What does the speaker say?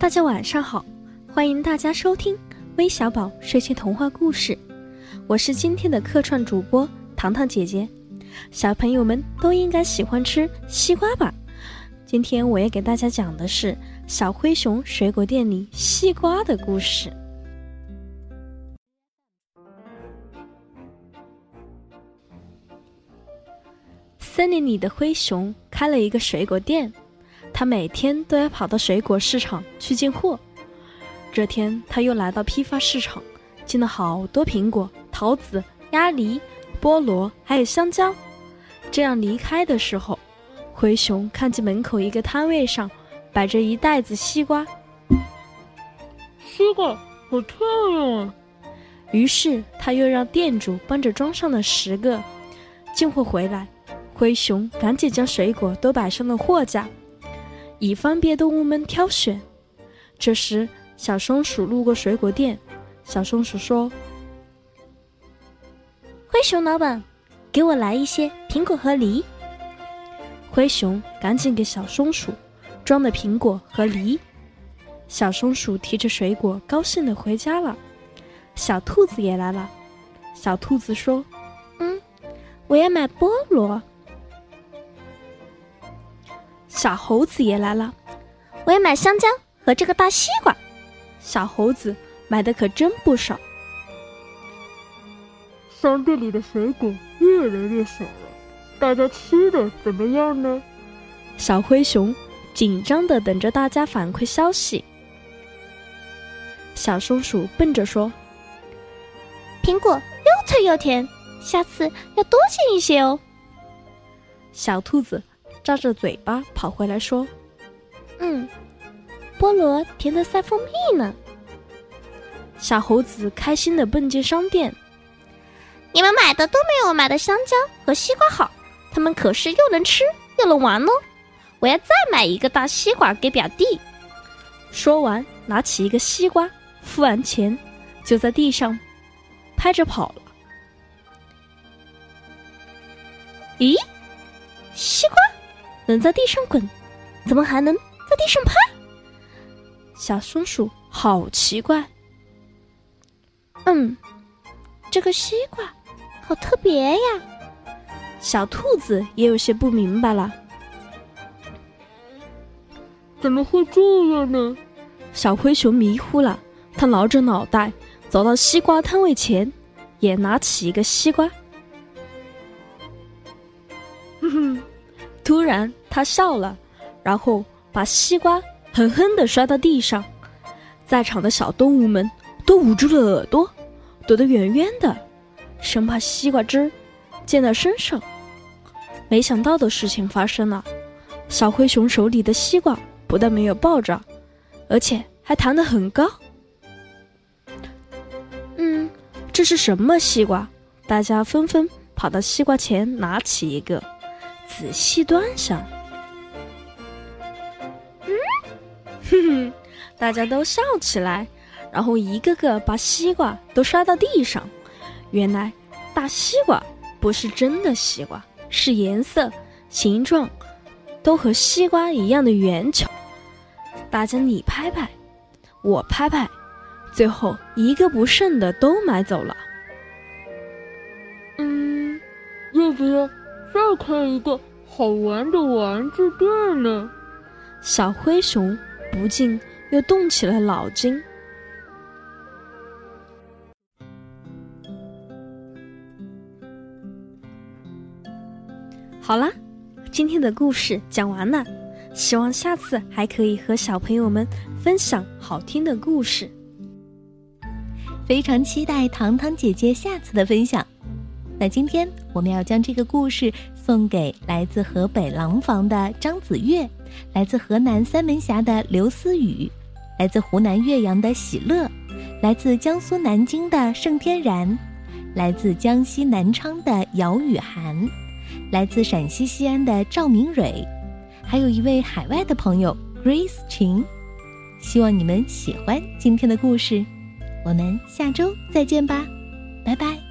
大家晚上好，欢迎大家收听微小宝睡前童话故事，我是今天的客串主播糖糖姐姐。小朋友们都应该喜欢吃西瓜吧？今天我也给大家讲的是小灰熊水果店里西瓜的故事。森林里的灰熊开了一个水果店。他每天都要跑到水果市场去进货。这天，他又来到批发市场，进了好多苹果、桃子、鸭梨、菠萝，还有香蕉。这样离开的时候，灰熊看见门口一个摊位上摆着一袋子西瓜。西瓜好漂亮啊！于是他又让店主帮着装上了十个。进货回来，灰熊赶紧将水果都摆上了货架。以方便动物们挑选。这时，小松鼠路过水果店，小松鼠说：“灰熊老板，给我来一些苹果和梨。”灰熊赶紧给小松鼠装的苹果和梨。小松鼠提着水果，高兴的回家了。小兔子也来了。小兔子说：“嗯，我要买菠萝。”小猴子也来了，我要买香蕉和这个大西瓜。小猴子买的可真不少。商店里的水果越来越少了，大家吃的怎么样呢？小灰熊紧张的等着大家反馈消息。小松鼠笨着说：“苹果又脆又甜，下次要多进一些哦。”小兔子。张着嘴巴跑回来说：“嗯，菠萝甜的赛蜂蜜呢。”小猴子开心的奔进商店：“你们买的都没有我买的香蕉和西瓜好，它们可是又能吃又能玩哦！我要再买一个大西瓜给表弟。”说完，拿起一个西瓜，付完钱，就在地上拍着跑了。咦，西瓜？能在地上滚，怎么还能在地上拍？小松鼠好奇怪。嗯，这个西瓜好特别呀。小兔子也有些不明白了。怎么会这样呢？小灰熊迷糊了，他挠着脑袋走到西瓜摊位前，也拿起一个西瓜。哼哼。突然，他笑了，然后把西瓜狠狠地摔到地上。在场的小动物们都捂住了耳朵，躲得远远的，生怕西瓜汁溅到身上。没想到的事情发生了：小灰熊手里的西瓜不但没有爆炸，而且还弹得很高。嗯，这是什么西瓜？大家纷纷跑到西瓜前，拿起一个。仔细端详，嗯，哼哼，大家都笑起来，然后一个个把西瓜都摔到地上。原来大西瓜不是真的西瓜，是颜色、形状都和西瓜一样的圆球。大家你拍拍，我拍拍，最后一个不剩的都买走了。嗯，要不要？再开一个好玩的玩具店呢？小灰熊不禁又动起了脑筋。好啦，今天的故事讲完了，希望下次还可以和小朋友们分享好听的故事。非常期待糖糖姐姐下次的分享。那今天我们要将这个故事送给来自河北廊坊的张子月，来自河南三门峡的刘思雨，来自湖南岳阳的喜乐，来自江苏南京的盛天然，来自江西南昌的姚雨涵，来自陕西西安的赵明蕊，还有一位海外的朋友 Grace 晴。希望你们喜欢今天的故事，我们下周再见吧，拜拜。